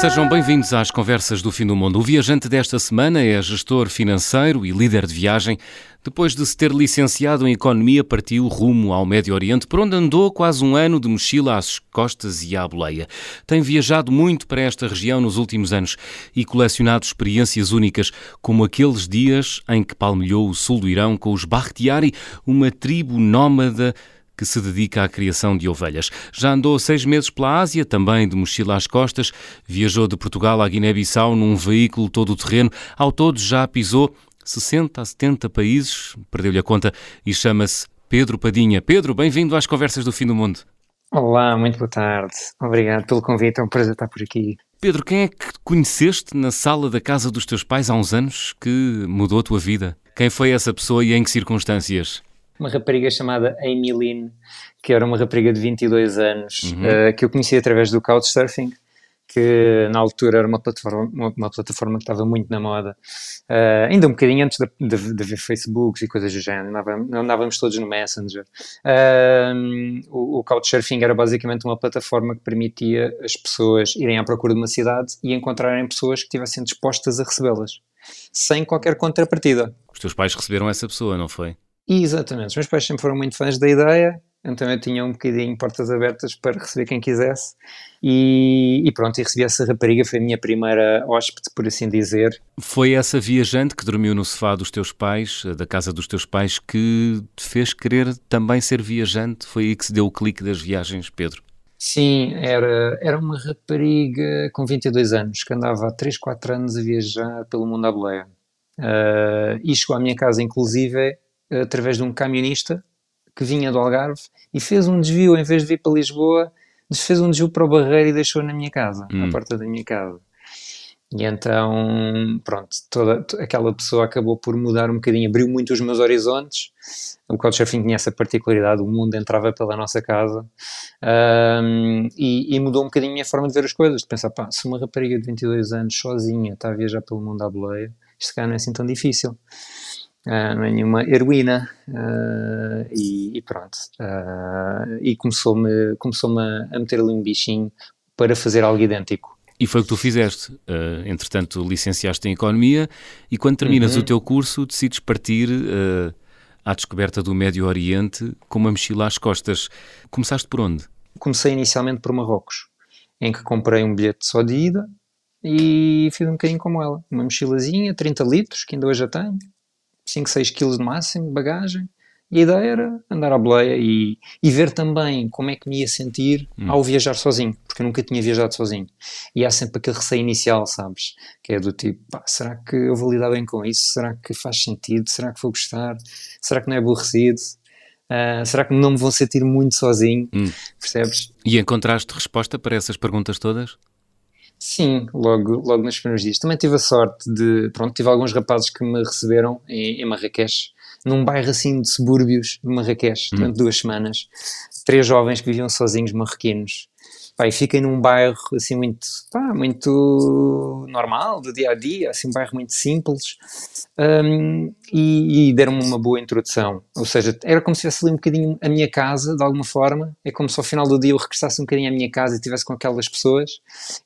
Sejam bem-vindos às Conversas do Fim do Mundo. O viajante desta semana é gestor financeiro e líder de viagem. Depois de se ter licenciado em Economia, partiu rumo ao Médio Oriente, por onde andou quase um ano de mochila às costas e à boleia. Tem viajado muito para esta região nos últimos anos e colecionado experiências únicas, como aqueles dias em que palmilhou o sul do Irão com os Bakhtiari, uma tribo nómada que se dedica à criação de ovelhas. Já andou seis meses pela Ásia, também de mochila às costas, viajou de Portugal à Guiné-Bissau num veículo todo terreno, ao todo já pisou 60 a 70 países, perdeu-lhe a conta, e chama-se Pedro Padinha. Pedro, bem-vindo às Conversas do Fim do Mundo. Olá, muito boa tarde. Obrigado pelo convite, é um prazer estar por aqui. Pedro, quem é que conheceste na sala da casa dos teus pais há uns anos que mudou a tua vida? Quem foi essa pessoa e em que circunstâncias? Uma rapariga chamada Amy Lynn, que era uma rapariga de 22 anos, uhum. uh, que eu conheci através do Couchsurfing, que na altura era uma plataforma, uma, uma plataforma que estava muito na moda, uh, ainda um bocadinho antes de, de, de ver Facebooks e coisas do género, andávamos, andávamos todos no Messenger. Uh, o, o Couchsurfing era basicamente uma plataforma que permitia as pessoas irem à procura de uma cidade e encontrarem pessoas que estivessem dispostas a recebê-las, sem qualquer contrapartida. Os teus pais receberam essa pessoa, não foi? Exatamente, os meus pais sempre foram muito fãs da ideia, então eu tinha um bocadinho portas abertas para receber quem quisesse e, e, pronto, e recebi essa rapariga, foi a minha primeira hóspede, por assim dizer. Foi essa viajante que dormiu no sofá dos teus pais, da casa dos teus pais, que te fez querer também ser viajante? Foi aí que se deu o clique das viagens, Pedro? Sim, era, era uma rapariga com 22 anos, que andava há 3, 4 anos a viajar pelo mundo à boleia. Uh, e chegou à minha casa, inclusive, através de um camionista que vinha do Algarve e fez um desvio, em vez de vir para Lisboa, fez um desvio para o Barreiro e deixou na minha casa, hum. na porta da minha casa. E então, pronto, toda aquela pessoa acabou por mudar um bocadinho, abriu muito os meus horizontes. O Couchsurfing tinha essa particularidade, o mundo entrava pela nossa casa um, e, e, mudou um bocadinho a minha forma de ver as coisas, de pensar, pá, se uma rapariga de 22 anos sozinha está a viajar pelo mundo à boleia, isto cá não é assim tão difícil. Uh, não é nenhuma heroína uh, e, e, pronto uh, e começou-me começou a, a meter ali um bichinho para fazer algo idêntico e foi o que tu fizeste. Entretanto, licenciaste em Economia e quando terminas uhum. o teu curso decides partir à descoberta do Médio Oriente com uma mochila às costas. Começaste por onde? Comecei inicialmente por Marrocos, em que comprei um bilhete só de ida e fiz um bocadinho como ela. Uma mochilazinha, 30 litros, que ainda hoje já tenho, 5, 6 quilos de máximo de bagagem. E a ideia era andar à boleia e, e ver também como é que me ia sentir hum. ao viajar sozinho, porque eu nunca tinha viajado sozinho. E há sempre aquele receio inicial, sabes? Que é do tipo, pá, será que eu vou lidar bem com isso? Será que faz sentido? Será que vou gostar? Será que não é aborrecido? Uh, será que não me vou sentir muito sozinho? Hum. Percebes? E encontraste resposta para essas perguntas todas? Sim, logo, logo nos primeiros dias. Também tive a sorte de, pronto, tive alguns rapazes que me receberam em, em Marrakech, num bairro assim de subúrbios de Marrakech, durante hum. duas semanas. Três jovens que viviam sozinhos marroquinos Pá, e fiquei num bairro assim muito, pá, muito normal, do dia a dia, assim um bairro muito simples, um, e, e deram-me uma boa introdução. Ou seja, era como se tivesse ali um bocadinho a minha casa, de alguma forma, é como se ao final do dia eu regressasse um bocadinho à minha casa e estivesse com aquelas pessoas,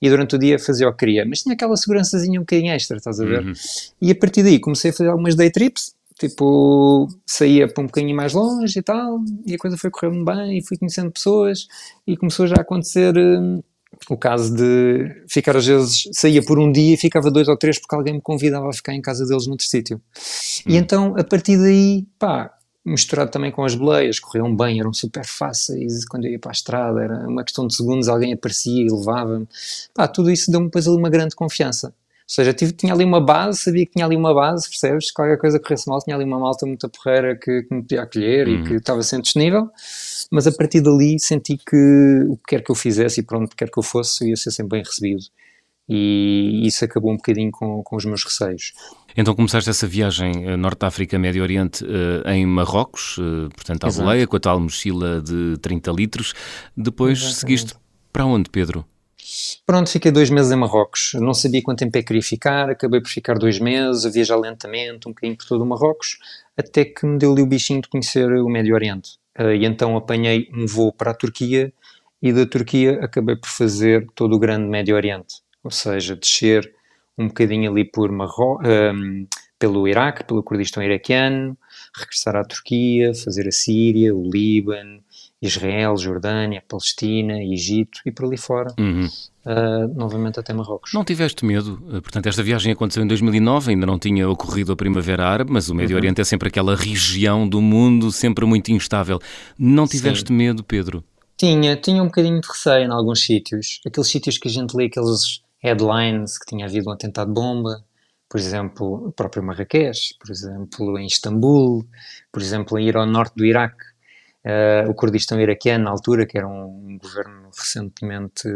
e durante o dia fazia o que queria. Mas tinha aquela segurançazinha um bocadinho extra, estás a ver? Uhum. E a partir daí comecei a fazer algumas day trips, tipo, saía para um bocadinho mais longe e tal, e a coisa foi correndo bem, e fui conhecendo pessoas, e começou já a acontecer hum, o caso de ficar às vezes, saía por um dia e ficava dois ou três porque alguém me convidava a ficar em casa deles noutro sítio. Hum. E então, a partir daí, pá, misturado também com as boleias, corriam bem, eram super fáceis, quando eu ia para a estrada, era uma questão de segundos, alguém aparecia e levava-me, pá, tudo isso deu-me depois ali uma grande confiança. Ou seja, tive, tinha ali uma base, sabia que tinha ali uma base, percebes? Qualquer coisa que corresse mal, tinha ali uma malta muito porreira que, que me podia acolher uhum. e que estava sempre disponível. Mas a partir dali senti que o que quer que eu fizesse e pronto, quer que eu fosse, eu ia ser sempre bem recebido. E isso acabou um bocadinho com, com os meus receios. Então começaste essa viagem eh, Norte África, Médio Oriente, eh, em Marrocos, eh, portanto à boleia, com a tal mochila de 30 litros. Depois Exatamente. seguiste para onde, Pedro? Pronto, fiquei dois meses em Marrocos. Não sabia quanto tempo é que queria ficar, acabei por ficar dois meses, a viajar lentamente, um bocadinho por todo o Marrocos, até que me deu ali o bichinho de conhecer o Médio Oriente. Uh, e então apanhei um voo para a Turquia e da Turquia acabei por fazer todo o grande Médio Oriente. ou seja, descer um bocadinho ali por Marro um, pelo Iraque, pelo Kurdistão iraquiano, regressar à Turquia, fazer a Síria, o Líbano, Israel, Jordânia, Palestina, Egito e por ali fora. Uhum. Uh, novamente até Marrocos. Não tiveste medo? Uh, portanto, esta viagem aconteceu em 2009, ainda não tinha ocorrido a Primavera Árabe, mas o Médio uhum. Oriente é sempre aquela região do mundo sempre muito instável. Não tiveste Sim. medo, Pedro? Tinha, tinha um bocadinho de receio em alguns sítios. Aqueles sítios que a gente lê, aqueles headlines que tinha havido um atentado de bomba, por exemplo, o próprio Marrakech, por exemplo, em Istambul, por exemplo, ir ao norte do Iraque, uh, o Kurdistão iraquiano, na altura, que era um governo recentemente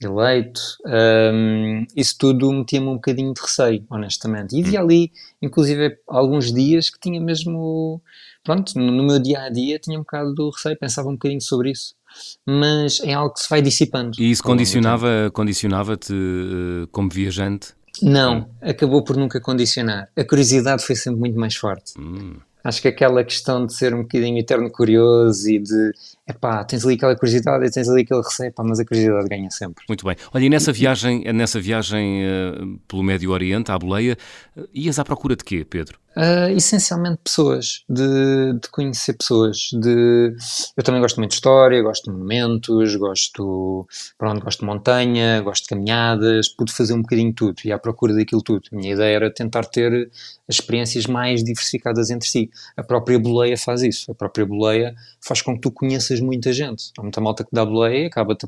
eleito, um, isso tudo metia-me um bocadinho de receio, honestamente. E havia ali, inclusive, alguns dias que tinha mesmo, pronto, no, no meu dia a dia tinha um bocado de receio, pensava um bocadinho sobre isso mas é algo que se vai dissipando. E isso condicionava, condicionava-te uh, como viajante? Não, acabou por nunca condicionar. A curiosidade foi sempre muito mais forte. Hum. Acho que aquela questão de ser um bocadinho eterno curioso e de, epá, tens ali aquela curiosidade e tens ali aquele receio, mas a curiosidade ganha sempre. Muito bem. Olha, e nessa viagem, nessa viagem uh, pelo Médio Oriente, à boleia, uh, ias à procura de quê, Pedro? Uh, essencialmente pessoas, de, de, conhecer pessoas. De, eu também gosto muito de história, gosto de monumentos, gosto, pronto, gosto de montanha, gosto de caminhadas, pude fazer um bocadinho tudo e à procura daquilo tudo. A minha ideia era tentar ter experiências mais diversificadas entre si. A própria boleia faz isso. A própria boleia faz com que tu conheças muita gente. Há muita malta que dá boleia, acaba-te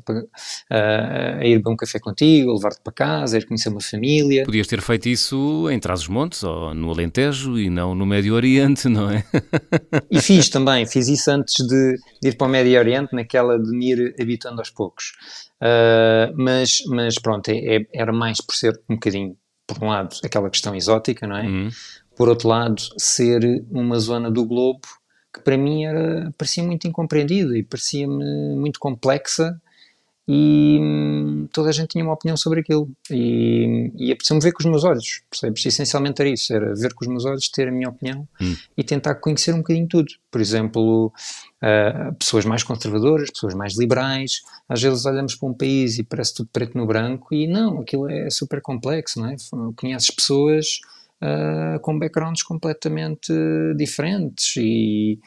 a, a, ir beber um café contigo, a levar-te para casa, a ir conhecer uma família. Podias ter feito isso em Trás-os-Montes ou no Alentejo e não no Médio Oriente, não é? E fiz também, fiz isso antes de, de ir para o Médio Oriente, naquela de me ir habitando aos poucos. Uh, mas, mas pronto, é, é, era mais por ser um bocadinho, por um lado, aquela questão exótica, não é? Uhum. Por outro lado, ser uma zona do globo que para mim era, parecia muito incompreendida e parecia-me muito complexa e hum, toda a gente tinha uma opinião sobre aquilo e, e apeteceu-me ver com os meus olhos, percebes? Essencialmente era isso, era ver com os meus olhos, ter a minha opinião hum. e tentar conhecer um bocadinho tudo. Por exemplo, uh, pessoas mais conservadoras, pessoas mais liberais, às vezes olhamos para um país e parece tudo preto no branco e não, aquilo é super complexo, não é? Conheces pessoas uh, com backgrounds completamente diferentes e,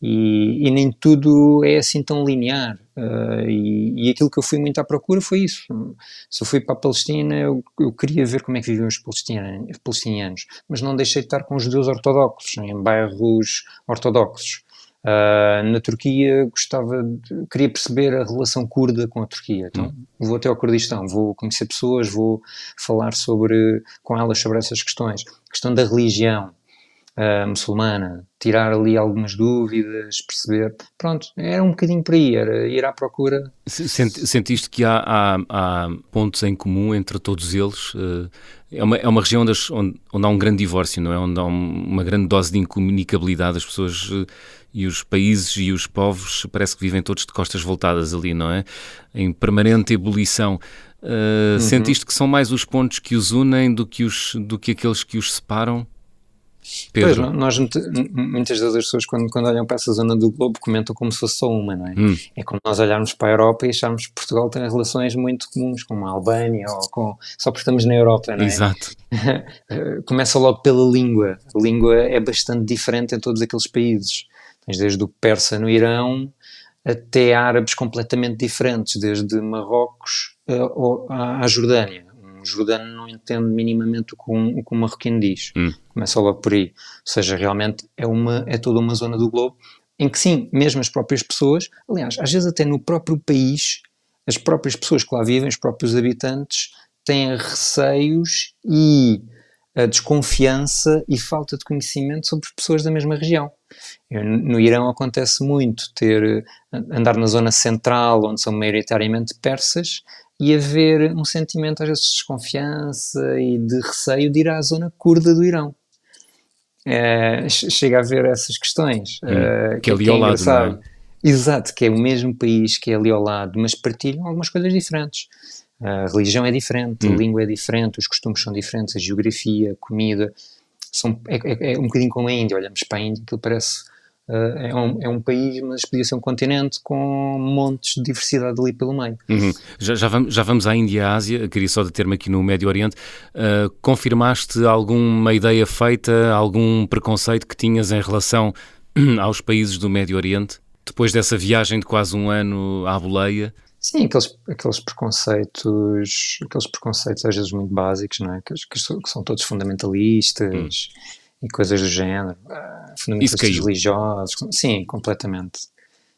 e, e, nem tudo é assim tão linear. Uh, e, e, aquilo que eu fui muito à procura foi isso. Se eu fui para a Palestina, eu, eu queria ver como é que viviam os palestinianos, mas não deixei de estar com os judeus ortodoxos, em bairros ortodoxos. Uh, na Turquia gostava de, queria perceber a relação curda com a Turquia. Então hum. vou até ao Kurdistão vou conhecer pessoas vou falar sobre com elas sobre essas questões. Questão da religião uh, muçulmana tirar ali algumas dúvidas perceber. Pronto era um bocadinho por aí era ir à procura. Sentiste que há, há, há pontos em comum entre todos eles? Uh, é uma, é uma região onde, onde, onde, há um grande divórcio não é? Onde há uma grande dose de incomunicabilidade as pessoas e os países e os povos parece que vivem todos de costas voltadas ali, não é? Em permanente ebulição. Uh, uhum. Sentiste que são mais os pontos que os unem do que, os, do que aqueles que os separam? Pedro. Pois, nós, muitas das pessoas, quando, quando olham para essa zona do globo, comentam como se fosse só uma, não é? Hum. É como nós olharmos para a Europa e acharmos que Portugal tem relações muito comuns com a Albânia ou com. só porque estamos na Europa, não é? Exato. Começa logo pela língua. A língua é bastante diferente em todos aqueles países. Tens desde o persa no Irão até árabes completamente diferentes, desde Marrocos uh, à Jordânia. Um jordano não entende minimamente o que um, o que um marroquino diz. Hum. Começa logo por aí. Ou seja, realmente é, uma, é toda uma zona do globo em que sim, mesmo as próprias pessoas, aliás, às vezes até no próprio país, as próprias pessoas que lá vivem, os próprios habitantes, têm receios e a desconfiança e falta de conhecimento sobre pessoas da mesma região. No Irão acontece muito ter andar na zona central, onde são maioritariamente persas, e haver um sentimento às vezes de desconfiança e de receio de ir à zona curda do Irão. É, chega a haver essas questões. Hum, é, que, é ali ao lado, não é? Exato, que é o mesmo país que é ali ao lado, mas partilham algumas coisas diferentes. A religião é diferente, hum. a língua é diferente, os costumes são diferentes, a geografia, a comida. São, é, é, é um bocadinho como a Índia. Olhamos para a Índia, aquilo parece Uh, é, um, é um país, mas podia ser um continente com montes de diversidade ali pelo meio. Uhum. Já, já, vamos, já vamos à Índia e à Ásia, queria só deter-me aqui no Médio Oriente. Uh, confirmaste alguma ideia feita, algum preconceito que tinhas em relação aos países do Médio Oriente? Depois dessa viagem de quase um ano à boleia? Sim, aqueles, aqueles preconceitos, aqueles preconceitos às vezes muito básicos, não é? Que, que, são, que são, todos fundamentalistas hum. e coisas do género. Uh, fundamentalistas religiosos. Sim, completamente.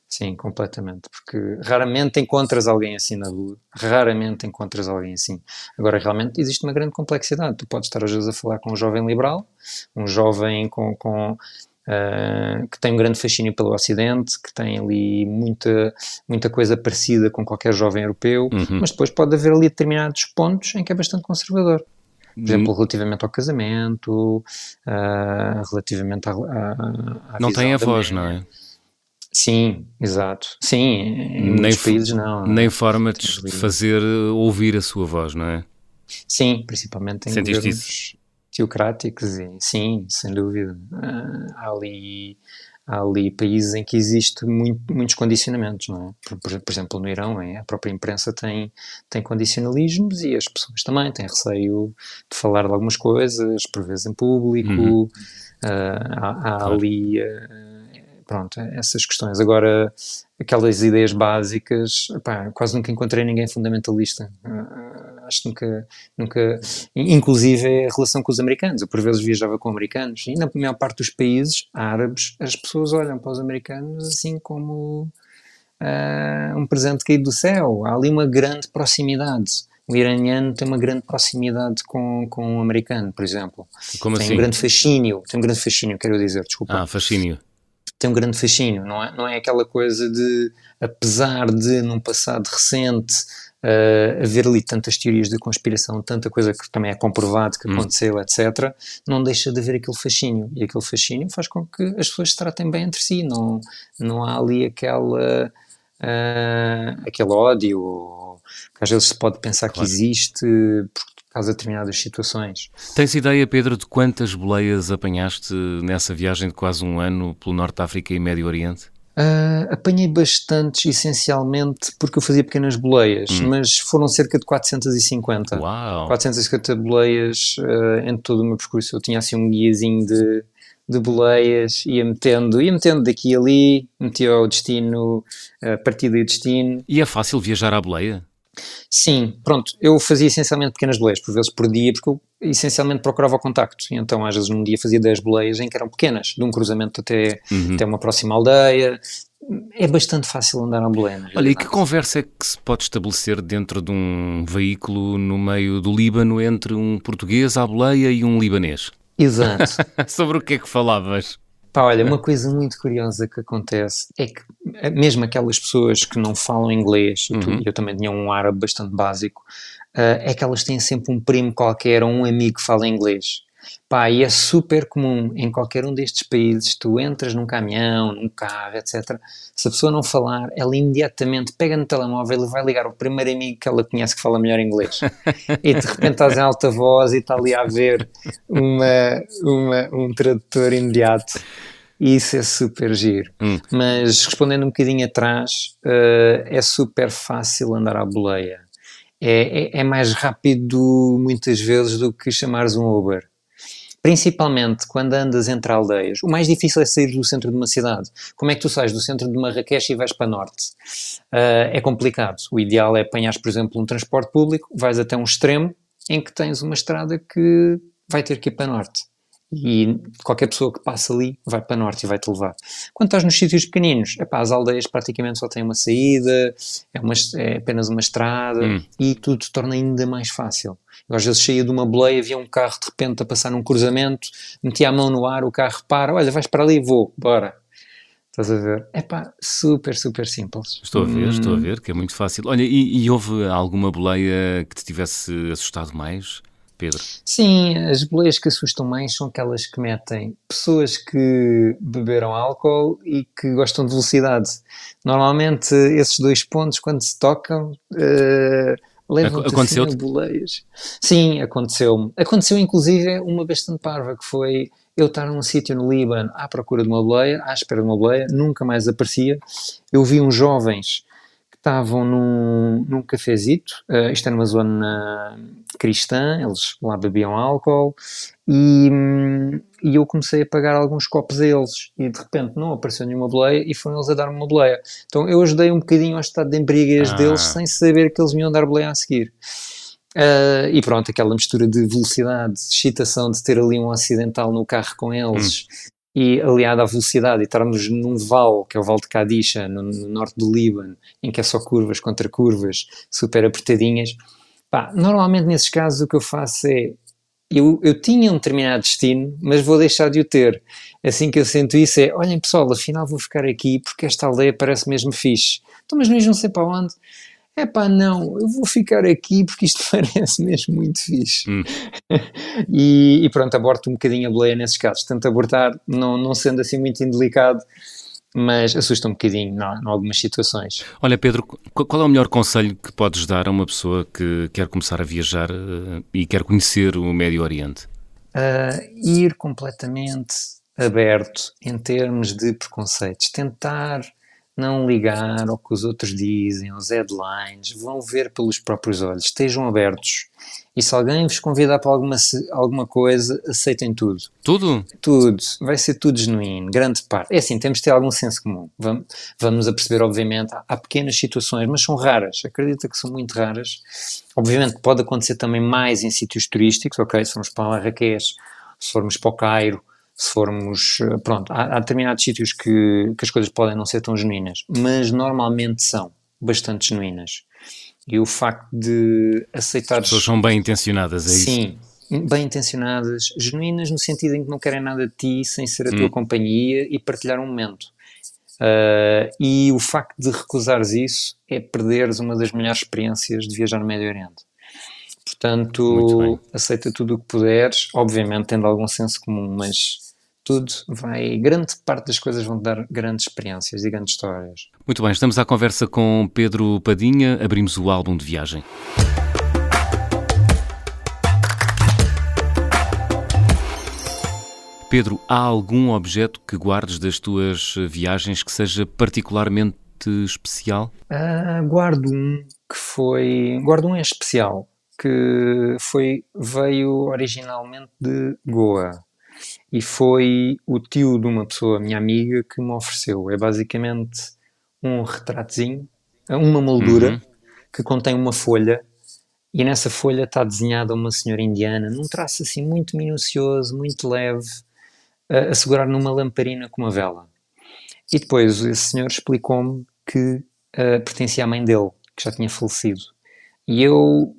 Sim, completamente. Porque raramente encontras alguém assim na rua. Raramente encontras alguém assim. Agora, realmente existe uma grande complexidade. Tu podes estar às vezes a falar com um jovem liberal, um jovem com, com Uh, que tem um grande fascínio pelo Ocidente, que tem ali muita, muita coisa parecida com qualquer jovem europeu, uhum. mas depois pode haver ali determinados pontos em que é bastante conservador. Por uhum. exemplo, relativamente ao casamento, uh, relativamente à. à, não tem a voz, não é? Sim, exato. Sim, em nem países não. Nem forma de fazer ouvir a sua voz, não é? Sim, principalmente em Sentiste governos, isso? Teocráticos, e sim, sem dúvida. Uh, há, ali, há ali países em que existe muito, muitos condicionamentos, não é? Por, por, por, exemplo, no Irão, é, a própria imprensa tem, tem condicionalismos e as pessoas também têm receio de falar de algumas coisas, por vezes em público. Uhum. Uh, há, há ali. Uh, pronto, essas questões. Agora, aquelas ideias básicas, pá, quase nunca encontrei ninguém fundamentalista. Uh, acho que nunca, nunca, inclusive a relação com os americanos. Eu por vezes viajava com americanos e na maior parte dos países árabes as pessoas olham para os americanos assim como uh, um presente caído do céu. Há ali uma grande proximidade. O iraniano tem uma grande proximidade com, com o americano, por exemplo. Como tem assim? um grande fascínio, tem um grande fascínio, quero dizer, desculpa. Ah, fascínio tem um grande fascínio, não é, não é aquela coisa de, apesar de num passado recente uh, haver ali tantas teorias de conspiração, tanta coisa que também é comprovado que hum. aconteceu, etc., não deixa de haver aquele fascínio. E aquele fascínio faz com que as pessoas se tratem bem entre si, não, não há ali aquela, uh, aquele ódio que às vezes se pode pensar claro. que existe por de determinadas situações. Tens ideia, Pedro, de quantas boleias apanhaste nessa viagem de quase um ano pelo Norte de África e Médio Oriente? Uh, apanhei bastantes, essencialmente porque eu fazia pequenas boleias, hum. mas foram cerca de 450. Uau! 450 boleias uh, em todo o meu percurso. Eu tinha assim um guiazinho de, de boleias, ia metendo, ia metendo daqui e ali, metia o destino, uh, partida e destino. E é fácil viajar à boleia? Sim, pronto, eu fazia essencialmente pequenas boleias, por vezes por dia, porque eu essencialmente procurava o contacto. E então, às vezes, num dia fazia 10 boleias em que eram pequenas, de um cruzamento até, uhum. até uma próxima aldeia. É bastante fácil andar à boleia. Olha, e que conversa é que se pode estabelecer dentro de um veículo no meio do Líbano entre um português à boleia e um libanês? Exato. Sobre o que é que falavas? Pá, olha, uma coisa muito curiosa que acontece é que mesmo aquelas pessoas que não falam inglês, e uhum. eu também tinha um árabe bastante básico, uh, é que elas têm sempre um primo qualquer ou um amigo que fala inglês. Pá, e é super comum em qualquer um destes países, tu entras num caminhão, num carro, etc. Se a pessoa não falar, ela imediatamente pega no telemóvel e vai ligar ao primeiro amigo que ela conhece que fala melhor inglês. e de repente estás em alta voz e está ali a ver uma, uma, um tradutor imediato. E isso é super giro. Hum. Mas respondendo um bocadinho atrás, uh, é super fácil andar à boleia. É, é, é mais rápido muitas vezes do que chamares um Uber principalmente quando andas entre aldeias, o mais difícil é sair do centro de uma cidade. Como é que tu sais do centro de Marrakech e vais para norte? Uh, é complicado. O ideal é apanhar, por exemplo, um transporte público, vais até um extremo em que tens uma estrada que vai ter que ir para norte e qualquer pessoa que passa ali vai para norte e vai-te levar. Quando estás nos sítios pequeninos, epá, as aldeias praticamente só têm uma saída, é, uma, é apenas uma estrada hum. e tudo se torna ainda mais fácil. Eu às vezes saía de uma boleia, havia um carro de repente a passar num cruzamento, metia a mão no ar, o carro para, olha, vais para ali, vou, bora. Estás a ver? É pá, super, super simples. Estou a ver, hum. estou a ver, que é muito fácil. Olha, e, e houve alguma boleia que te tivesse assustado mais? Pedro? Sim, as boleias que assustam mais são aquelas que metem pessoas que beberam álcool e que gostam de velocidade. Normalmente, esses dois pontos, quando se tocam, uh, Levam-te aconteceu assim a boleias. Sim, aconteceu-me. Aconteceu inclusive uma bastante parva, que foi eu estar num sítio no Líbano à procura de uma boleia, à espera de uma boleia, nunca mais aparecia. Eu vi uns jovens estavam num, num cafezito, uh, isto é numa zona cristã, eles lá bebiam álcool, e, e eu comecei a pagar alguns copos a eles, e de repente não apareceu nenhuma boleia, e foram eles a dar-me uma boleia. Então eu ajudei um bocadinho ao estado de embriaguez ah. deles, sem saber que eles me iam dar boleia a seguir. Uh, e pronto, aquela mistura de velocidade, de excitação de ter ali um acidental no carro com eles hum. E aliado à velocidade e estarmos num vale, que é o Vale de Kadisha, no, no, norte do Líbano, em que é só curvas contra curvas, super apertadinhas. Pá, normalmente nesses casos o que eu faço é eu, eu tinha um determinado destino, mas vou deixar de o ter. Assim que eu sinto isso é, olhem pessoal, afinal vou ficar aqui porque esta aldeia parece mesmo fixe. Então, mas não sei para onde é pá, não, eu vou ficar aqui porque isto parece mesmo muito fixe. Hum. e, e, pronto, aborto um bocadinho a boleia nesses casos. Tento abortar, não, não sendo assim muito indelicado, mas assusta um bocadinho em algumas situações. Olha, Pedro, qual é o melhor conselho que podes dar a uma pessoa que quer começar a viajar uh, e quer conhecer o Médio Oriente? Uh, ir completamente aberto em termos de preconceitos, tentar não ligar ao que os outros dizem, aos headlines, vão ver pelos próprios olhos, estejam abertos. E se alguém vos convidar para alguma, alguma coisa, aceitem tudo. Tudo? Tudo. Vai ser tudo genuíno, grande parte. É assim, temos de ter algum senso comum. Vamos, vamos a perceber, obviamente, há, pequenas situações, mas são raras. Acredita que são muito raras. Obviamente pode acontecer também mais em sítios turísticos, ok? Se formos para Marrakech, se formos para o Cairo, se formos, eh, pronto, há, há determinados sítios que, que as coisas podem não ser tão genuínas, mas normalmente são bastante genuínas. E o facto de aceitar. As pessoas são bem intencionadas, é Sim, isso? bem intencionadas, genuínas no sentido em que não querem nada de ti sem ser a hum. tua companhia e partilhar um momento. Uh, e o facto de recusares isso é perderes uma das melhores experiências de viajar no Médio Oriente. Portanto, aceita tudo o que puderes, obviamente tendo algum senso comum, mas tudo vai, grande parte das coisas vão dar grandes experiências e grandes histórias. Muito bem, estamos à conversa com Pedro Padinha, abrimos o álbum de viagem. Pedro, há algum objeto que guardes das tuas viagens que seja particularmente especial? Uh, guardo um que foi. Guardo um em especial que foi, veio originalmente de Goa e foi o tio de uma pessoa, minha amiga, que me ofereceu. É basicamente um retratozinho, uma moldura uhum. que contém uma folha e nessa folha está desenhada uma senhora indiana num traço assim muito minucioso, muito leve, a, a segurar numa lamparina com uma vela. E depois esse senhor explicou-me que uh, pertencia à mãe dele, que já tinha falecido. E eu,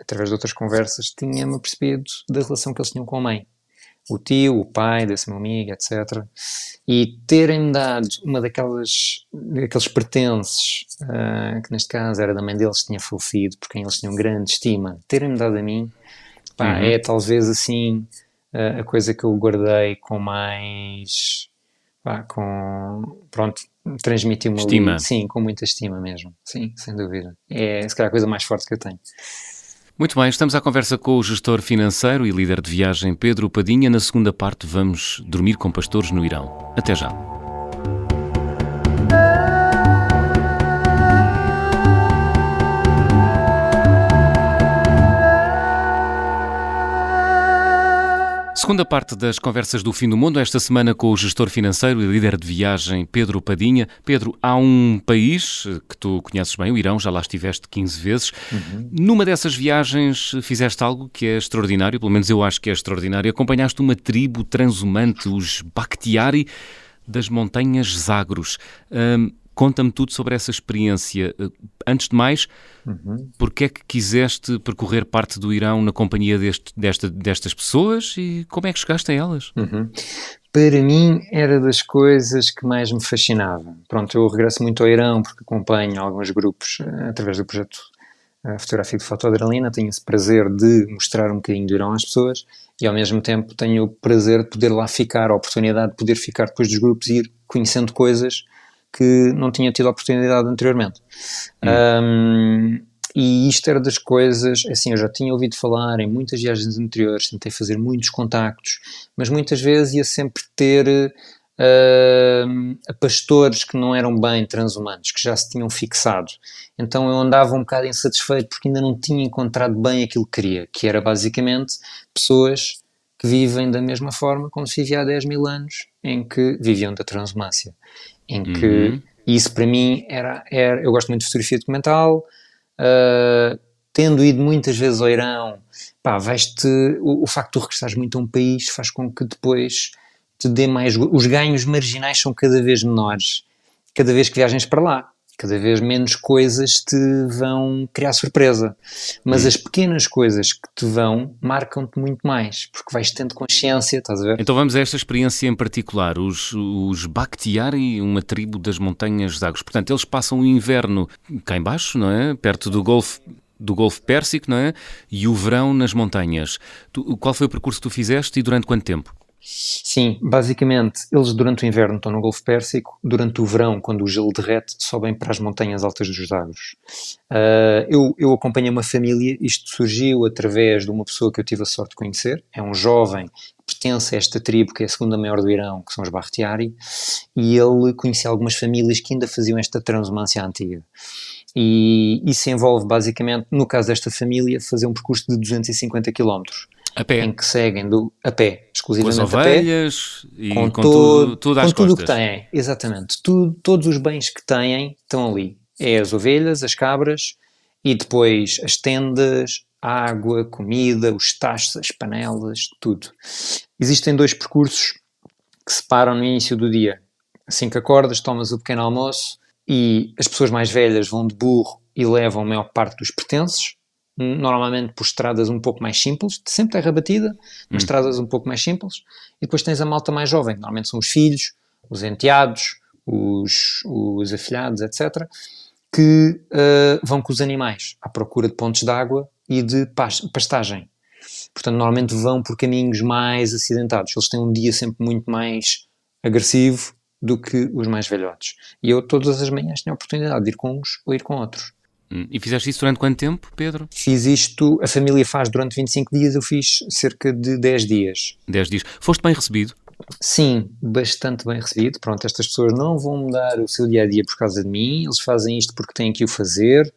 através de outras conversas, tinha-me percebido da relação que eles tinham com a mãe o tio, o pai desse meu amigo, etc. E terem-me dado uma daquelas daqueles pertences, uh, que neste caso era da mãe deles que tinha falecido, por quem eles tinham grande estima, terem-me dado a mim, pá, uhum. é talvez assim uh, a coisa que eu guardei com mais. Pá, com. Pronto, transmitiu-me. Estima. sim, com muita estima mesmo. Sim, sem dúvida. É se calhar a coisa mais forte que eu tenho. Muito bem, estamos à conversa com o gestor financeiro e líder de viagem Pedro Padinha. Na segunda parte, vamos dormir com pastores no Irão. Até já. Segunda parte das conversas do fim do mundo, esta semana com o gestor financeiro e líder de viagem Pedro Padinha. Pedro, há um país que tu conheces bem, o Irão, já lá estiveste 15 vezes. Uhum. Numa dessas viagens fizeste algo que é extraordinário, pelo menos eu acho que é extraordinário. Acompanhaste uma tribo transhumante, os Bakhtiari das montanhas Zagros. Conta-me tudo sobre essa experiência. Eh, antes de mais, uhum. porque é que quiseste percorrer parte do Irão na companhia deste, desta, destas pessoas e como é que chegaste a elas? Uhum. Para mim era das coisas que mais me fascinava. Pronto, eu regresso muito ao Irão porque acompanho alguns grupos uh, através do projeto uh, fotográfico de Fotoadrenalina, tenho esse prazer de mostrar um bocadinho do Irão às pessoas e ao mesmo tempo tenho o prazer de poder lá ficar, a oportunidade de poder ficar depois dos grupos e ir conhecendo coisas que não tinha tido oportunidade anteriormente. Hum. Um, e isto era das coisas, assim, eu já tinha ouvido falar em muitas viagens anteriores, tentei fazer muitos contactos, mas muitas vezes ia sempre ter uh, pastores que não eram bem transhumantes, que já se tinham fixado. Então eu andava um bocado insatisfeito porque ainda não tinha encontrado bem aquilo que queria, que era basicamente pessoas que vivem da mesma forma como se vivia há 10 mil anos, em que viviam da transumância. Em que uhum. isso para mim era, era. Eu gosto muito de fotografia documental, uh, tendo ido muitas vezes ao Irão, pá, vais-te. O, o, facto de tu regressares muito a um país faz com que depois te dê mais. Os ganhos marginais são cada vez menores, cada vez que viagens para lá cada vez menos coisas te vão criar surpresa. Mas hum. as pequenas coisas que te vão marcam-te muito mais, porque vais tendo consciência, estás a ver? Então vamos a esta experiência em particular, os, os Bakhtiari, uma tribo das montanhas de Águas. Portanto, eles passam o inverno cá embaixo, não é? Perto do Golfo do Golfo Pérsico, não é? E o verão nas montanhas. Tu, qual foi o percurso que tu fizeste e durante quanto tempo? Sim, basicamente, eles durante o inverno estão no Golfo Pérsico, durante o verão, quando o gelo derrete, sobem para as montanhas altas dos Zagros. Uh, eu, eu acompanhei uma família, isto surgiu através de uma pessoa que eu tive a sorte de conhecer, é um jovem que pertence a esta tribo, que é a segunda maior do Irão, que são os Bakhtiari, e ele conhecia algumas famílias que ainda faziam esta transumância antiga. E isso envolve basicamente, no caso desta família, fazer um percurso de 250 quilómetros a pé. Em que seguem do, a pé, exclusivamente com as ovelhas a pé, e com, com tudo, tudo com tudo o que têm, exatamente. Tudo, todos os bens que têm estão ali. É as ovelhas, as cabras e depois as tendas, água, comida, os tachos, as panelas, tudo. Existem dois percursos que separam no início do dia. Assim que acordas, tomas o pequeno almoço e as pessoas mais velhas vão de burro e levam a maior parte dos pertences normalmente por estradas um pouco mais simples, sempre terra batida, mas hum. estradas um pouco mais simples, e depois tens a malta mais jovem, normalmente são os filhos, os enteados, os, os afilhados, etc., que uh, vão com os animais à procura de pontos de água e de pastagem. Portanto, normalmente vão por caminhos mais acidentados. Eles têm um dia sempre muito mais agressivo do que os mais velhotes. E eu todas as manhãs tenho a oportunidade de ir com uns ou ir com outros. Hum, e fizeste isso durante quanto tempo, Pedro? Fiz isto, a família faz durante 25 dias, eu fiz cerca de 10 dias. 10 dias. Foste bem recebido? Sim, bastante bem recebido. Pronto, estas pessoas não vão mudar o seu dia a dia por causa de mim, eles fazem isto porque têm que o fazer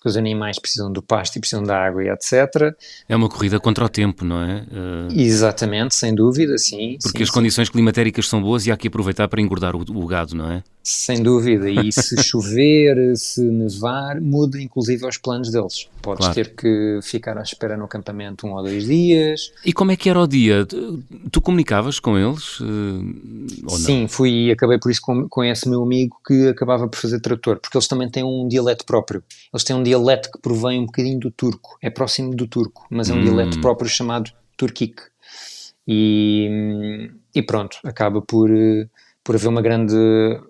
porque os animais precisam do pasto e precisam da água e etc. É uma corrida contra o tempo, não é? Uh... Exatamente, sem dúvida, sim. Porque sim, as sim. condições climatéricas são boas e há que aproveitar para engordar o, o gado, não é? Sem dúvida, e se chover, se nevar, muda inclusive os planos deles. Podes claro. ter que ficar à espera no acampamento um ou dois dias. E como é que era o dia? Tu, tu comunicavas com eles? Uh, Sim, fui e acabei por isso com, com esse meu amigo que acabava por fazer trator, porque eles também têm um dialeto próprio. Eles têm um dialeto que provém um bocadinho do turco, é próximo do turco, mas é um hum. dialeto próprio chamado turquique. E, e pronto, acaba por, por haver uma grande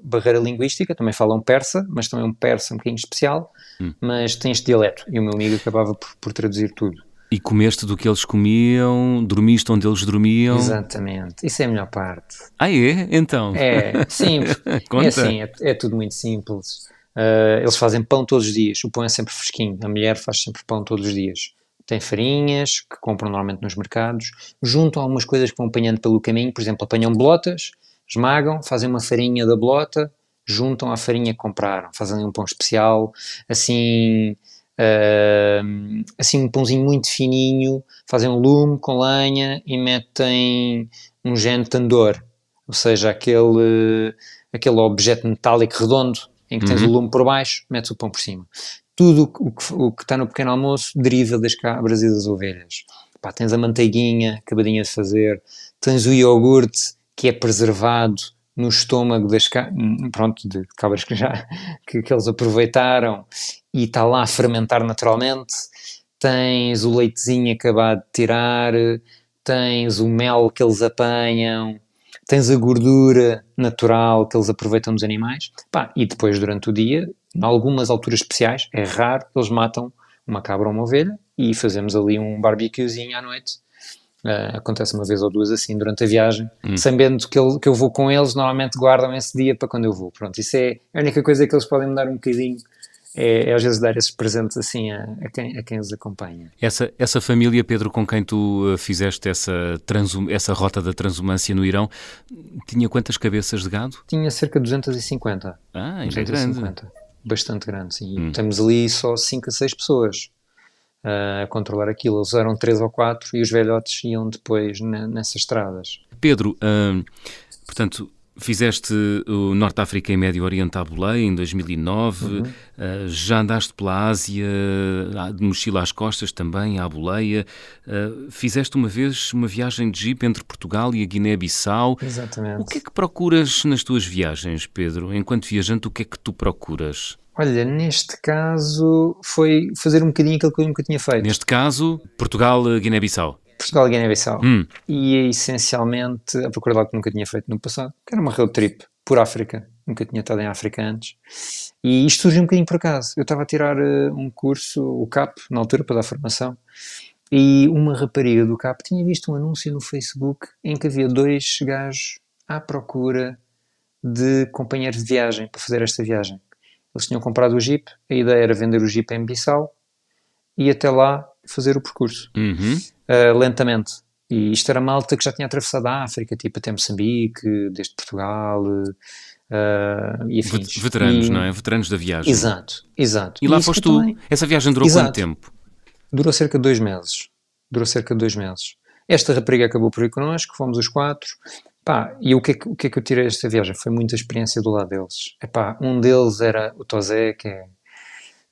barreira linguística, também falam persa, mas também um persa um bocadinho especial, hum. mas tem este dialeto, e o meu amigo acabava por, por traduzir tudo. E comeste do que eles comiam, dormiste onde eles dormiam. Exatamente, isso é a melhor parte. Ah, é? Então. É, sim, é assim, é, é, tudo muito simples. Uh, eles fazem pão todos os dias, o pão é sempre fresquinho, a mulher faz sempre pão todos os dias. Tem farinhas, que compram normalmente nos mercados, juntam algumas coisas que vão apanhando pelo caminho, por exemplo, apanham bolotas, esmagam, fazem uma farinha da bolota, juntam a farinha que compraram, fazem um pão especial, assim, uh, assim um pãozinho muito fininho, fazem um lume com lenha e metem um género tandor, ou seja, aquele, aquele objeto metálico redondo em que tens uhum. o lume por baixo, metes o pão por cima. Tudo o que, o que está no pequeno almoço deriva das cabras e das ovelhas. Pá, tens a manteiguinha acabadinha de fazer, tens o iogurte que é preservado no estômago das pronto, de cabras que já que, que eles aproveitaram e está lá a fermentar naturalmente. Tens o leitezinho acabado de tirar, tens o mel que eles apanham, tens a gordura natural que eles aproveitam dos animais, pá, e depois durante o dia, em algumas alturas especiais, é raro, eles matam uma cabra ou uma ovelha e fazemos ali um barbecuezinho à noite. Uh, acontece uma vez ou duas assim durante a viagem, hum. sabendo que, ele, que eu vou com eles, normalmente guardam esse dia para quando eu vou. Pronto, isso é a única coisa que eles podem me dar um bocadinho é, é, às vezes dar esses presentes assim a, a, quem, a quem os acompanha. Essa, essa família, Pedro, com quem tu uh, fizeste essa, transum, essa rota da transumância no Irão, tinha quantas cabeças de gado? Tinha cerca de 250. Ah, ainda é grande. Bastante grande, sim. Hum. Temos ali só 5 a 6 pessoas a controlar aquilo. Eles eram 3 ou 4 e os velhotes iam depois nessas estradas. Pedro, uh, portanto, Fizeste o Norte África e Médio Oriente à boleia em 2009, uhum. uh, já andaste pela Ásia, de mochila às costas também, à boleia. Uh, fizeste uma vez uma viagem de jeep entre Portugal e a Guiné-Bissau. Exatamente. O que é que procuras nas tuas viagens, Pedro? Enquanto viajante, o que é que tu procuras? Olha, neste caso foi fazer um bocadinho aquilo que eu nunca tinha feito. Neste caso, Portugal-Guiné-Bissau. Portugal e Guiné-Bissau. Hum. E é essencialmente a procurar algo que nunca tinha feito no passado, que era uma road trip por África. Nunca tinha estado em África antes. E isto surgiu um bocadinho por acaso. Eu estava a tirar uh, um curso, o CAP, na altura, para dar formação, e uma rapariga do CAP tinha visto um anúncio no Facebook em que havia dois gajos à procura de companheiros de viagem para fazer esta viagem. Eles tinham comprado o Jeep, a ideia era vender o Jeep em Bissau e até lá fazer o percurso. Uhum uh, lentamente. E isto era malta que já tinha atravessado a África, tipo até Moçambique, desde Portugal, uh, e afins. Veteranos, e... não é? Veteranos da viagem. Exato, exato. E, e lá foste tu. Também... Essa viagem durou exato. quanto tempo? Durou cerca de dois meses. Durou cerca de dois meses. Esta rapariga acabou por ir connosco, fomos os quatro. Pá, e o que, é que, o que é que eu tirei desta viagem? Foi muita experiência do lado deles. Epá, um deles era o Tozé, que é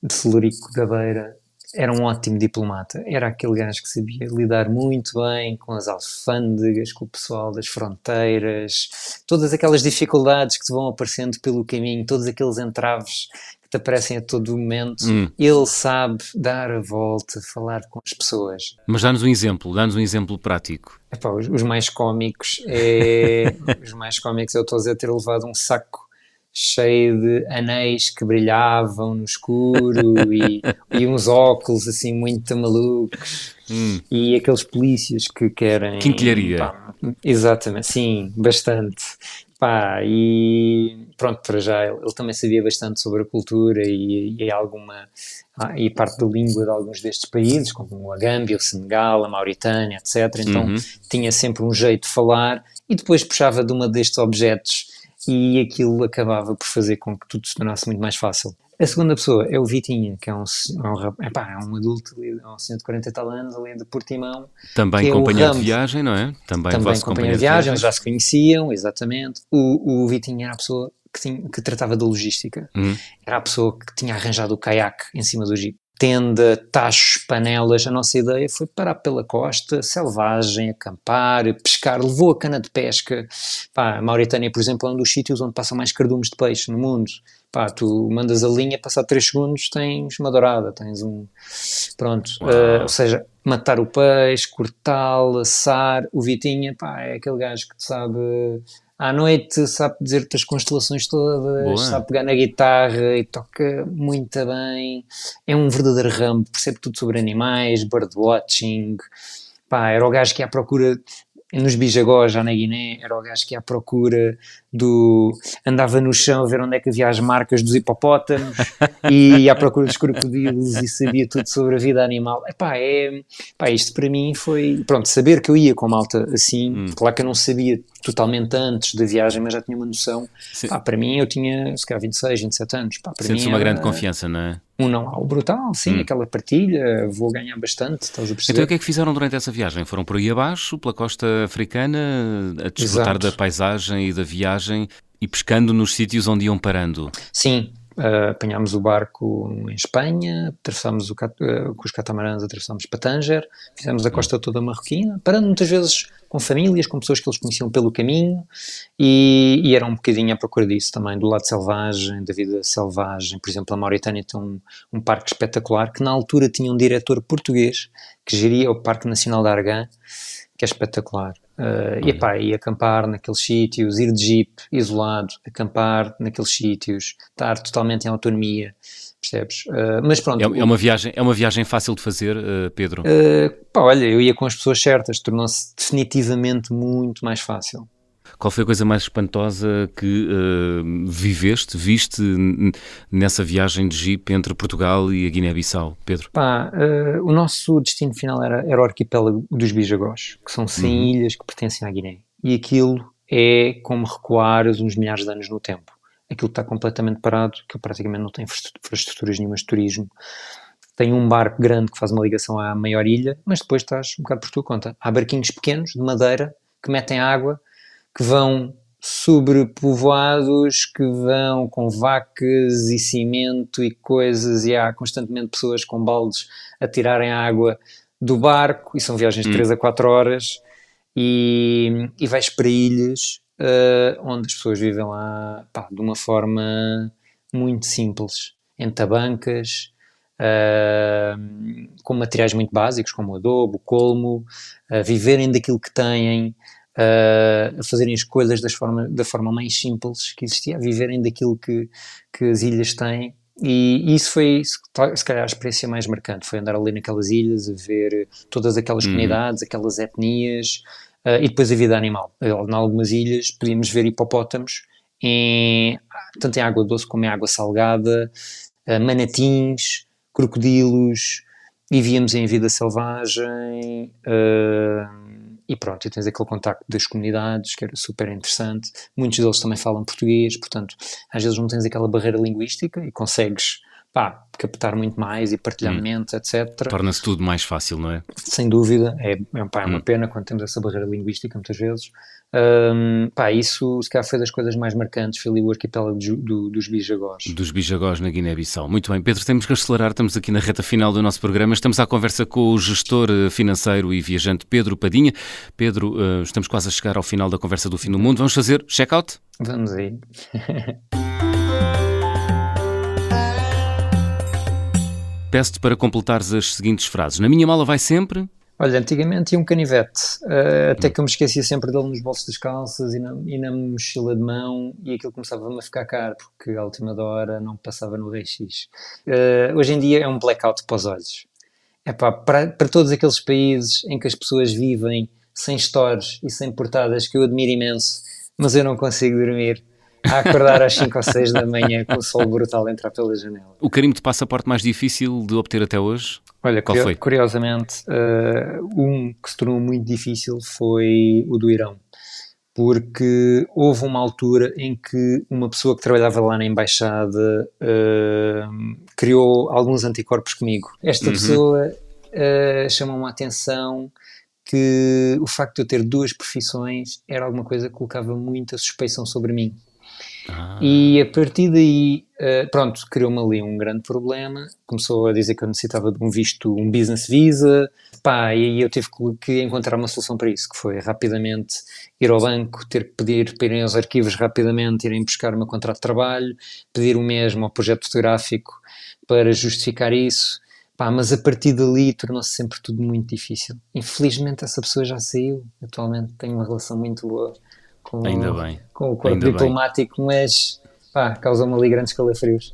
de Florico da Beira, era um ótimo diplomata. Era aquele gajo que sabia lidar muito bem com as alfândegas, com o pessoal das fronteiras, todas aquelas dificuldades que te vão aparecendo pelo caminho, todos aqueles entraves te aparecem a todo momento. Hum. Ele sabe dar a volta, falar com as pessoas. Mas dá-nos um exemplo, dá-nos um exemplo prático. Epá, os, os mais cómicos é, os mais cómicos eu estou a dizer ter levado um saco cheio de anéis que brilhavam no escuro e, e uns óculos assim muito malucos hum. e aqueles polícias que querem quinquilharia exatamente, sim, bastante pá, e pronto, para já ele, ele, também sabia bastante sobre a cultura e, e alguma ah, e parte da língua de alguns destes países, como a Gâmbia, o Senegal, a Mauritânia, etc. Então uhum. tinha sempre um jeito de falar e depois puxava de uma destes objetos e aquilo acabava por fazer com que tudo se tornasse muito mais fácil. A segunda pessoa é o Vitinha, que é um, é um, epá, é um adulto, é um senhor de 40 e tal anos, ali de Portimão. Também é companheiro de viagem, não é? Também, Também companheiro de viagem, eles já se conheciam, exatamente. O, o Vitinha era a pessoa que, tinha, que tratava da logística. Uhum. Era a pessoa que tinha arranjado o caiaque em cima do jeep tenda, tachos, panelas. A nossa ideia foi parar pela costa, selvagem, acampar, pescar. Levou a cana de pesca. Pá, a Mauritânia, por exemplo, é um dos sítios onde passam mais cardumes de peixe no mundo. Pá, tu mandas a linha, passar 3 segundos tens uma dourada, tens um. Pronto. Uh, ou seja, matar o peixe, cortá-lo, assar. O Vitinha, pá, é aquele gajo que sabe à noite sabe dizer-te as constelações todas, Boa. sabe pegar na guitarra e toca muito bem. É um verdadeiro ramo, percebe tudo sobre animais, birdwatching. Pá, era o gajo que ia à procura nos Bijagós, já na Guiné, era o gajo que ia à procura do. andava no chão a ver onde é que havia as marcas dos hipopótamos e ia à procura dos crocodilos e sabia tudo sobre a vida animal. Epá, é, pá, isto para mim foi. Pronto, saber que eu ia com malta assim, hum. claro que eu não sabia totalmente antes da viagem, mas já tinha uma noção. Pá, para mim, eu tinha, se calhar, 26, 27 anos. Pá, para Sentes mim, uma era, grande confiança, não é? Um não-how brutal, sim, hum. aquela partilha, vou ganhar bastante, estás a perceber? Então, o que é que fizeram durante essa viagem? Foram por aí abaixo, pela costa africana, a desfrutar Exato. da paisagem e da viagem e pescando nos sítios onde iam parando? Sim, Uh, apanhámos o barco em Espanha, atravessámos o, uh, com os catamarãs, atravessámos para Tanger, fizemos a costa toda marroquina, parando muitas vezes com famílias, com pessoas que eles conheciam pelo caminho e, e eram um bocadinho à procura disso também, do lado selvagem, da vida selvagem. Por exemplo, a Mauritânia tem um, um parque espetacular que na altura tinha um diretor português que geria o Parque Nacional da Argã, que é espetacular. Uh, e, epá, e acampar naqueles sítios, ir de jeep isolado, acampar naqueles sítios, estar totalmente em autonomia, percebes? Uh, mas pronto. É, é, uma viagem, é uma viagem fácil de fazer, uh, Pedro? pá, olha, eu ia com as pessoas certas, tornou-se definitivamente muito mais fácil. Qual foi a coisa mais espantosa que uh, viveste, viste nessa viagem de Jeep entre Portugal e a Guiné-Bissau, Pedro? Pá, uh, o nosso destino final era, era o arquipélago dos Bijagós, que são 100 uhum. ilhas que pertencem à Guiné. E aquilo é como recuar uns milhares de anos no tempo. Aquilo está completamente parado, que praticamente não tem infraestruturas nenhumas de turismo tem um barco grande que faz uma ligação à maior ilha, mas depois estás um bocado por tua conta. Há barquinhos pequenos de madeira que metem água, que vão sobrepovoados, que vão com vacas e cimento e coisas, e há constantemente pessoas com baldes a tirarem água do barco, e são viagens de hum. 3 a 4 horas, e, e vais para ilhas uh, onde as pessoas vivem lá pá, de uma forma muito simples, em tabancas, uh, com materiais muito básicos, como o adobo, o colmo, uh, viverem daquilo que têm, uh, a fazerem escolhas das forma, da forma mais simples que existia, a viverem daquilo que, que as ilhas têm. E isso foi, se calhar, a experiência mais marcante, foi andar ali naquelas ilhas, a ver todas aquelas uhum. comunidades, aquelas etnias, uh, e depois a vida animal. Em algumas ilhas podíamos ver hipopótamos, em, tanto em água doce como em água salgada, uh, manatins, crocodilos, e víamos em vida selvagem, uh, e pronto, e tens aquele contacto das comunidades que era super interessante. Muitos deles também falam português, portanto, às vezes não tens aquela barreira linguística e consegues pá, captar muito mais e partilhar hum. etc. Torna-se tudo mais fácil, não é? Sem dúvida, é, é, pá, é uma hum. pena quando temos essa barreira linguística muitas vezes. Um, pá, isso se calhar foi das coisas mais marcantes, foi ali o arquipélago do, do, dos Bijagós. Dos Bijagós na Guiné-Bissau. Muito bem, Pedro, temos que acelerar, estamos aqui na reta final do nosso programa, estamos à conversa com o gestor eh, financeiro e viajante Pedro Padinha. Pedro, uh, estamos quase a chegar ao final da conversa do fim do mundo, vamos fazer check-out? Vamos aí. Peço-te para completares as seguintes frases. Na minha mala vai sempre. Olha, antigamente tinha um canivete, uh, até que eu me esquecia sempre dele nos bolsos das calças e na, e na mochila de mão, e aquilo começava-me a ficar caro, porque a última hora não passava no RX. Uh, eh, hoje em dia é um blackout para os olhos. É pá, para, para todos aqueles países em que as pessoas vivem sem stores e sem portadas, que eu admiro imenso, mas eu não consigo dormir a acordar às 5 ou 6 da manhã com o sol brutal a entrar pela janela. O carimbo de passaporte mais difícil de obter até hoje? Olha, Qual foi? curiosamente, uh, um que se tornou muito difícil foi o do Irão. Porque houve uma altura em que uma pessoa que trabalhava lá na embaixada uh, criou alguns anticorpos comigo. Esta uhum. pessoa uh, chamou-me a atenção que o facto de eu ter duas profissões era alguma coisa que colocava muita suspeição sobre mim. Ah. E a partir daí, uh, pronto, criou-me ali um grande problema. Começou a dizer que eu necessitava de um visto, um business visa. Pá, e aí eu tive que encontrar uma solução para isso, que foi rapidamente ir ao banco, ter que pedir para irem aos arquivos rapidamente, irem buscar o meu contrato de trabalho, pedir o mesmo ao projeto fotográfico para justificar isso. Pá, mas a partir dali tornou-se sempre tudo muito difícil. Infelizmente essa pessoa já saiu. Atualmente tenho uma relação muito boa com, Ainda bem. com o corpo diplomático, bem. mas pá, causou-me ali grandes calafrios.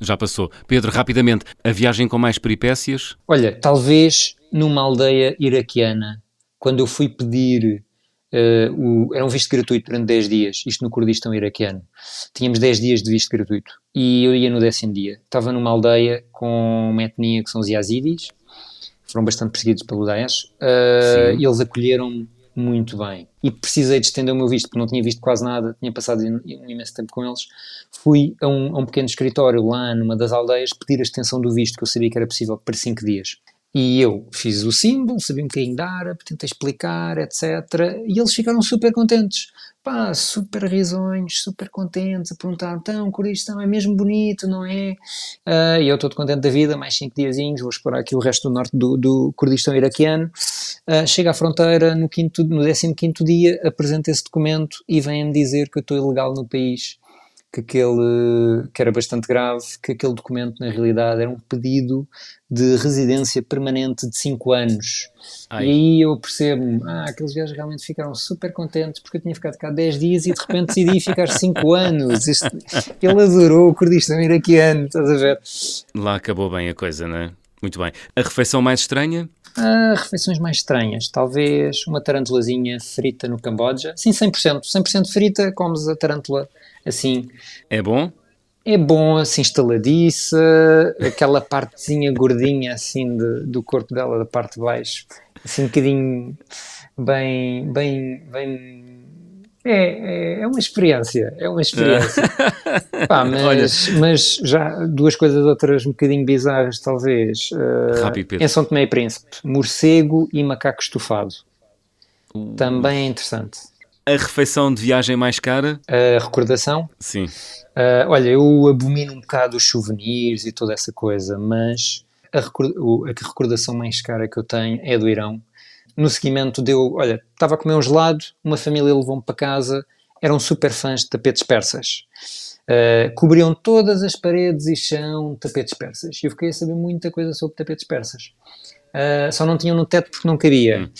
Já passou. Pedro, rapidamente, a viagem com mais peripécias? Olha, talvez numa aldeia iraquiana, quando eu fui pedir Uh, o, era um visto gratuito durante 10 dias, isto no Kurdistão iraquiano. Tínhamos 10 dias de visto gratuito e eu ia no décimo dia. Estava numa aldeia com uma etnia que são os Yazidis, foram bastante perseguidos pelo Daesh, uh, e eles acolheram-me muito bem. E precisei de estender o meu visto, porque não tinha visto quase nada, tinha passado um imenso tempo com eles. Fui a um, a um pequeno escritório lá numa das aldeias pedir a extensão do visto, que eu sabia que era possível para 5 dias. E eu fiz o símbolo, sabia um bocadinho de árabe, tentei explicar, etc. E eles ficaram super contentes. Pá, super risonhos, super contentes, a perguntar: então, Kurdistão é mesmo bonito, não é? Uh, e eu estou contente da vida, mais cinco diazinhos, vou explorar aqui o resto do norte do, do Kurdistão iraquiano. Uh, chego à fronteira no, quinto, no 15 dia, apresento esse documento e vêm-me dizer que eu estou ilegal no país que aquele, que era bastante grave, que aquele documento na realidade era um pedido de residência permanente de 5 anos. Ai. E aí eu percebo, ah, aqueles gajos realmente ficaram super contentes porque eu tinha ficado cá 10 dias e de repente decidi ficar 5 anos. Isto, ele adorou o Kurdistão iraquiano, estás a ver? Lá acabou bem a coisa, não é? Muito bem. A refeição mais estranha? Ah, refeições mais estranhas. Talvez uma tarantulazinha frita no Camboja. Sim, 100%. 100% frita, comes a tarântula assim. É bom? É bom, assim, estaladiça, aquela partezinha gordinha, assim, de, do corpo dela, da parte de baixo, assim, um bocadinho bem, bem, bem é, é, é, uma experiência, é uma experiência. Pá, mas, mas, já duas coisas outras um bocadinho bizarras, talvez. Uh, Rápido, Em São Tomé e Príncipe, morcego e macaco estufado. Uh. Também é interessante. A refeição de viagem mais cara? A recordação? Sim. Uh, olha, eu abomino um bocado os souvenirs e toda essa coisa, mas a, recorda a recordação mais cara que eu tenho é do Irão no seguimento deu, olha, estava a comer um gelado, uma família levou-me para casa, eram super fãs de tapetes persas. Uh, cobriam todas as paredes e chão tapetes persas. E eu fiquei a saber muita coisa sobre tapetes persas. Uh, só não tinham no teto porque não cabia.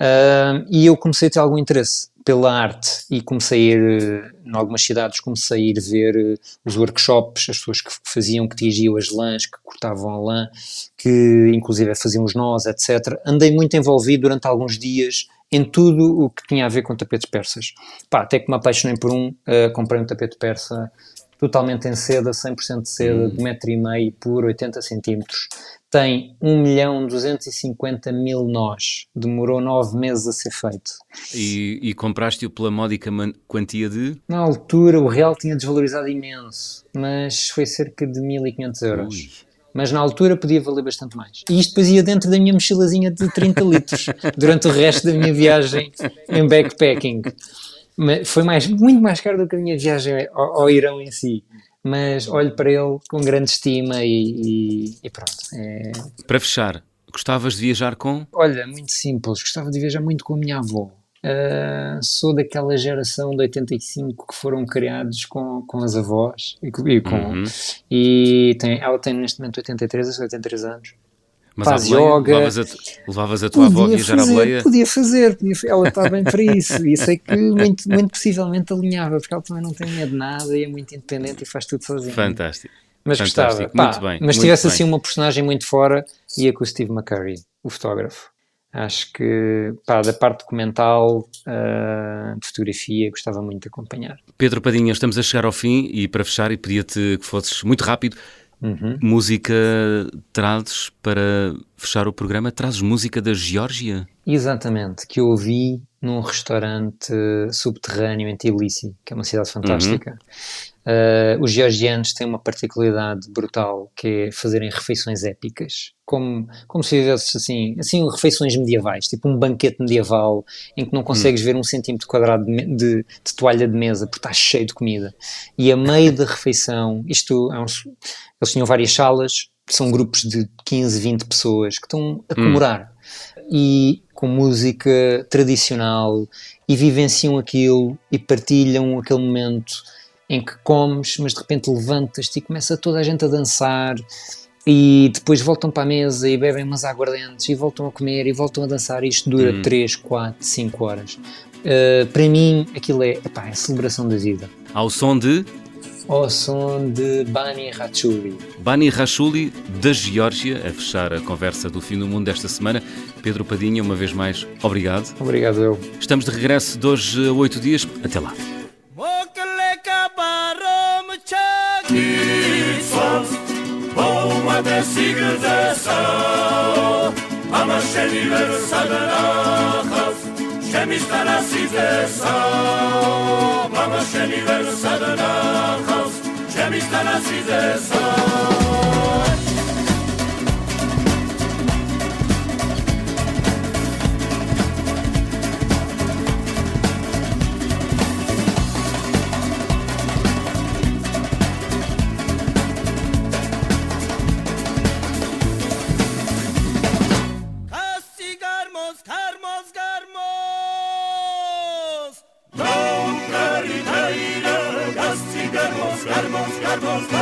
Uh, e eu comecei a ter algum interesse pela arte e comecei a ir, em algumas cidades, comecei a ir ver os workshops, as pessoas que faziam, que tingiam as lãs, que cortavam a lã, que inclusive faziam os nós, etc. Andei muito envolvido durante alguns dias em tudo o que tinha a ver com tapetes persas. Pá, até que me apaixonei por um, uh, comprei um tapete persa totalmente em seda, 100% de seda, de metro e meio por 80 centímetros. Tem 1 milhão 250 mil nós. Demorou 9 meses a ser feito. E, e compraste-o pela módica quantia de? Na altura o real tinha desvalorizado imenso, mas foi cerca de 1500 euros. Ui. Mas na altura podia valer bastante mais. E isto depois ia dentro da minha mochilazinha de 30 litros durante o resto da minha viagem em backpacking foi mais, muito mais caro do que a minha viagem ao, ao Irão em si. Mas olho para ele com grande estima e, e, e pronto. É... Para fechar, gostavas de viajar com? Olha, muito simples. Gostava de viajar muito com a minha avó. Uh, sou daquela geração de 85 que foram criados com, com as avós e, com, uhum. e tem, ela tem neste momento 83, 83 anos mas faz yoga. Levavas a, levavas a tua avó a viajar fazer, à boleia? Podia fazer, podia, ela está bem para isso. E sei que muito, muito possivelmente alinhava, porque ela também não tem medo de nada e é muito independente e faz tudo sozinha. Fantástico. Mas Fantástico. gostava. Muito Pá, bem. Mas se tivesse bem. assim uma personagem muito fora, ia com o Steve McCurry, o fotógrafo. Acho que, pá, da parte documental, uh, de fotografia, gostava muito de acompanhar. Pedro Padinha, estamos a chegar ao fim e para fechar, e pedia-te que fosses muito rápido, Uhum. Música trazes para fechar o programa? Trazes música da Geórgia? Exatamente, que eu ouvi num restaurante subterrâneo em Tbilisi, que é uma cidade fantástica. Uhum. Uh, os georgianos têm uma particularidade brutal que é fazerem refeições épicas, como, como se vivesse assim, assim, refeições medievais, tipo um banquete medieval em que não consegues uhum. ver um centímetro quadrado de, de, de, toalha de mesa porque está cheio de comida. E a meio da refeição, isto é eles tinham várias salas, são grupos de 15, 20 pessoas que estão a comemorar. Hum. E com música tradicional e vivenciam aquilo e partilham aquele momento em que comes, mas de repente levantas-te e começa toda a gente a dançar e depois voltam para a mesa e bebem umas aguardentes e voltam a comer e voltam a dançar e isto dura hum. 3, 4, 5 horas. Uh, para mim aquilo é, epá, é a celebração da vida. Ao som de ao som de Bani Rachuli. Bani Rachuli, da Geórgia, a fechar a conversa do fim do mundo desta semana. Pedro Padinha, uma vez mais, obrigado. Obrigado eu. Estamos de regresso de hoje a oito dias. Até lá. Shemi ჩემი სტარასიძე მამა შენი ვერ სადნახავს ჩემი სტარასიძე darnos la